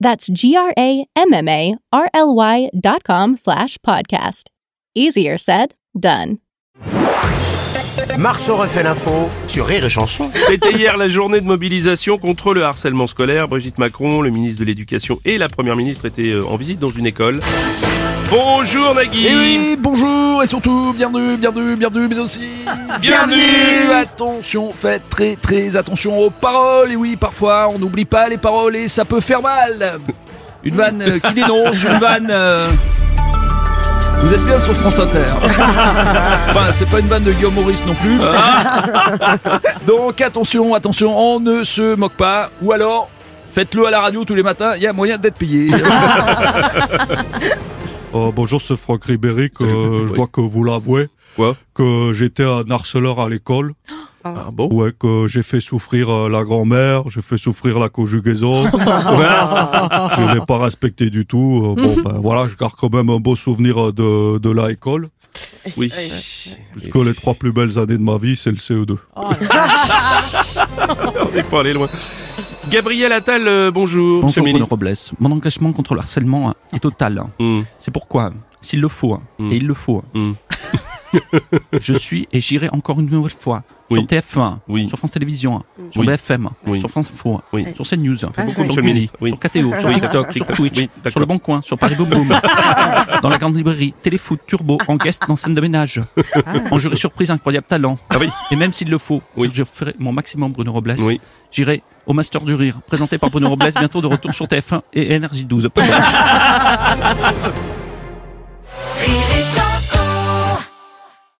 That's G-R-A-M-M-A-R-L-Y dot com slash podcast. Easier said, done. Marceau refait l'info sur Rire et Chanson. C'était hier la journée de mobilisation contre le harcèlement scolaire. Brigitte Macron, le ministre de l'Éducation et la Première ministre étaient euh, en visite dans une école. Bonjour Nagui Et Eh oui, bonjour et surtout bienvenue, bienvenue, bienvenue, mais aussi Bienvenue. Attention, faites très très attention aux paroles. Et oui, parfois on n'oublie pas les paroles et ça peut faire mal. Une vanne euh, qui dénonce, une vanne. euh, Vous êtes bien sur France Inter. Enfin, c'est pas une vanne de Guillaume Maurice non plus. Donc attention, attention, on ne se moque pas. Ou alors, faites-le à la radio tous les matins, il y a moyen d'être payé. Euh, bonjour, c'est Franck Ribéry, que je dois que vous l'avouez, Quoi? que j'étais un harceleur à l'école, Ah. Bon? Ouais, que j'ai fait souffrir euh, la grand-mère, j'ai fait souffrir la conjugaison, je l'ai pas respecté du tout. euh, bon, ben voilà, je garde quand même un beau souvenir euh, de, de la école, Oui. puisque les trois plus belles années de ma vie, c'est le E CE2. On n'est pas allé loin. Gabriel Attal, euh, bonjour. Bonjour Bruno. Robles. Mon engagement contre le harcèlement est total. Hmm, C'est pourquoi, s'il le faut, Mm. et il le faut, hmm. je suis et j'irai encore une nouvelle fois Oui. sur TF1, Oui. sur France Télévisions, sur. BFM, Oui. sur France Info, Oui. sur CNews, beaucoup, sur. Oui. sur KTO, sur Oui. TikTok, sur. Twitch, sur Le Bon Coin, sur Paris Boom Boom, dans la grande librairie, Téléfoot, Turbo, en guest dans scène de ménage, en jury surprise incroyable talent. Ah oui. Et même s'il le faut, Oui. je ferai mon maximum Bruno Robles. Oui. J'irai au Master du Rire, présenté par Bruno Robles, bientôt de retour sur TF1 et NRJ12. Rire et chanson.